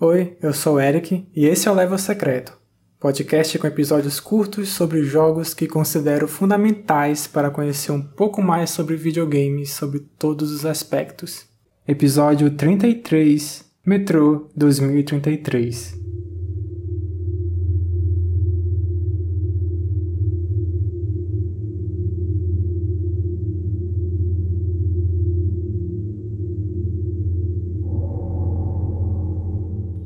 Oi, eu sou o Eric e esse é o Level Secreto, podcast com episódios curtos sobre jogos que considero fundamentais para conhecer um pouco mais sobre videogames sobre todos os aspectos. Episódio 33 Metro 2033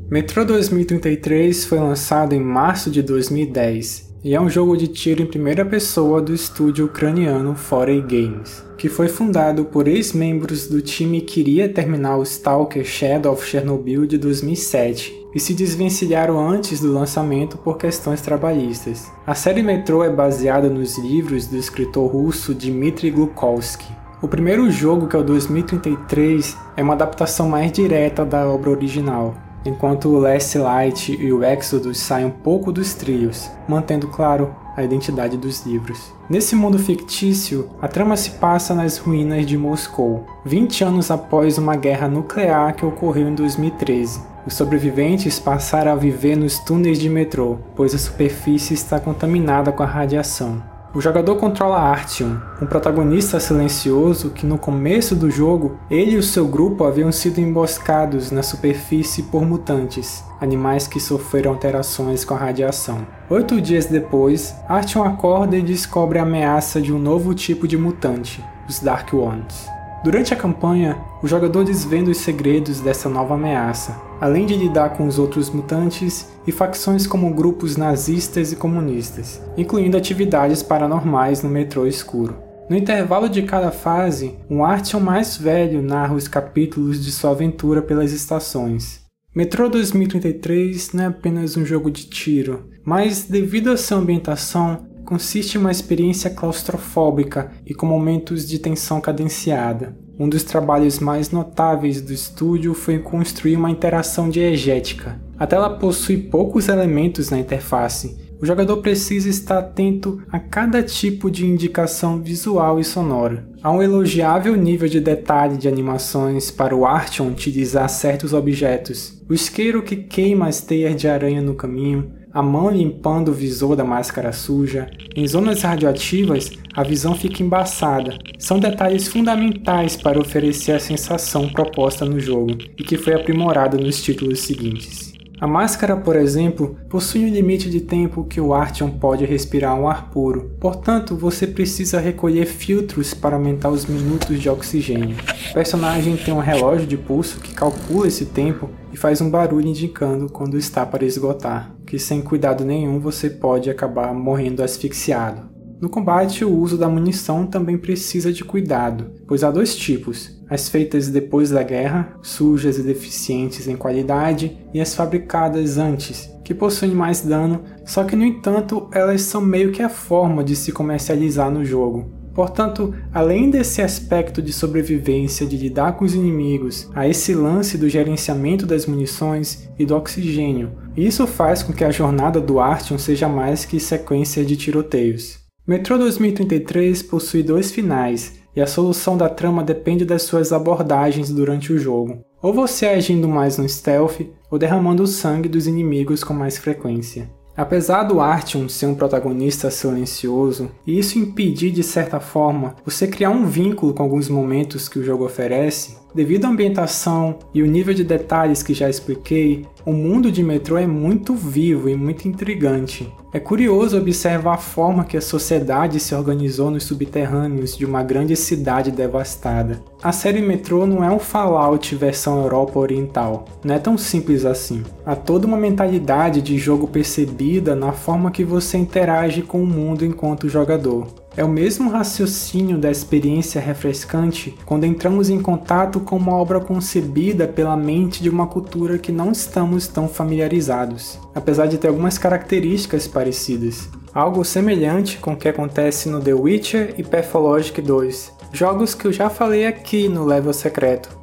Metro 2033 foi lançado em março de 2010 e é um jogo de tiro em primeira pessoa do estúdio ucraniano Foray Games, que foi fundado por ex-membros do time que iria terminar o Stalker Shadow of Chernobyl de 2007 e se desvencilharam antes do lançamento por questões trabalhistas. A série Metro é baseada nos livros do escritor russo Dmitry Glukhovsky. O primeiro jogo, que é o 2033, é uma adaptação mais direta da obra original, enquanto o Last Light e o Exodus saem um pouco dos trilhos, mantendo claro a identidade dos livros. Nesse mundo fictício, a trama se passa nas ruínas de Moscou, 20 anos após uma guerra nuclear que ocorreu em 2013. Os sobreviventes passaram a viver nos túneis de metrô, pois a superfície está contaminada com a radiação. O jogador controla Artyom, um protagonista silencioso que no começo do jogo ele e o seu grupo haviam sido emboscados na superfície por mutantes, animais que sofreram alterações com a radiação. Oito dias depois, Artyom acorda e descobre a ameaça de um novo tipo de mutante, os Dark Ones. Durante a campanha, o jogador desvenda os segredos dessa nova ameaça, além de lidar com os outros mutantes e facções como grupos nazistas e comunistas, incluindo atividades paranormais no metrô escuro. No intervalo de cada fase, um Artyom mais velho narra os capítulos de sua aventura pelas estações. Metro 2033 não é apenas um jogo de tiro, mas devido à sua ambientação, consiste em uma experiência claustrofóbica e com momentos de tensão cadenciada. Um dos trabalhos mais notáveis do estúdio foi construir uma interação diegética. A tela possui poucos elementos na interface. O jogador precisa estar atento a cada tipo de indicação visual e sonora. Há um elogiável nível de detalhe de animações para o Artyom utilizar certos objetos. O isqueiro que queima as teias de aranha no caminho, a mão limpando o visor da máscara suja. Em zonas radioativas, a visão fica embaçada. São detalhes fundamentais para oferecer a sensação proposta no jogo e que foi aprimorada nos títulos seguintes. A máscara, por exemplo, possui um limite de tempo que o Artyom pode respirar um ar puro, portanto, você precisa recolher filtros para aumentar os minutos de oxigênio. O personagem tem um relógio de pulso que calcula esse tempo e faz um barulho indicando quando está para esgotar que sem cuidado nenhum você pode acabar morrendo asfixiado. No combate, o uso da munição também precisa de cuidado, pois há dois tipos: as feitas depois da guerra, sujas e deficientes em qualidade, e as fabricadas antes, que possuem mais dano, só que no entanto elas são meio que a forma de se comercializar no jogo. Portanto, além desse aspecto de sobrevivência, de lidar com os inimigos, há esse lance do gerenciamento das munições e do oxigênio. Isso faz com que a jornada do Artyom seja mais que sequência de tiroteios. Metro 2033 possui dois finais, e a solução da trama depende das suas abordagens durante o jogo. Ou você agindo mais no stealth, ou derramando o sangue dos inimigos com mais frequência. Apesar do Artyom ser um protagonista silencioso, e isso impedir de certa forma você criar um vínculo com alguns momentos que o jogo oferece, devido à ambientação e o nível de detalhes que já expliquei, o mundo de Metro é muito vivo e muito intrigante. É curioso observar a forma que a sociedade se organizou nos subterrâneos de uma grande cidade devastada. A série Metro não é um Fallout versão Europa Oriental, não é tão simples assim. Há toda uma mentalidade de jogo percebida na forma que você interage com o mundo enquanto jogador. É o mesmo raciocínio da experiência refrescante quando entramos em contato com uma obra concebida pela mente de uma cultura que não estamos tão familiarizados, apesar de ter algumas características parecidas. Algo semelhante com o que acontece no The Witcher e Pathologic 2, jogos que eu já falei aqui no Level Secreto.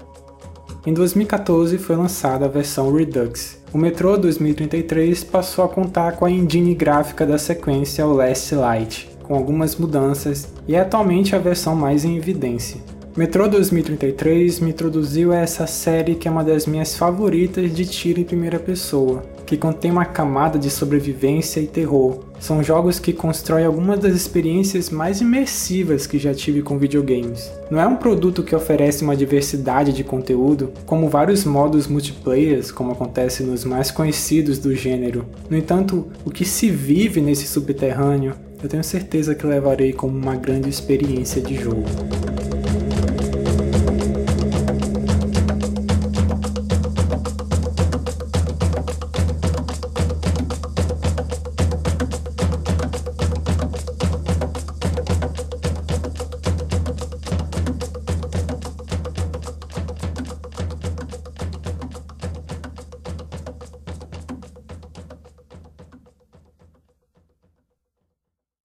Em 2014 foi lançada a versão Redux. O Metro 2033 passou a contar com a engine gráfica da sequência Last Light, com algumas mudanças, e é atualmente a versão mais em evidência. Metro 2033 me introduziu a essa série que é uma das minhas favoritas de tiro em primeira pessoa, que contém uma camada de sobrevivência e terror. São jogos que constroem algumas das experiências mais imersivas que já tive com videogames. Não é um produto que oferece uma diversidade de conteúdo, como vários modos multiplayer, como acontece nos mais conhecidos do gênero. No entanto, o que se vive nesse subterrâneo, eu tenho certeza que levarei como uma grande experiência de jogo.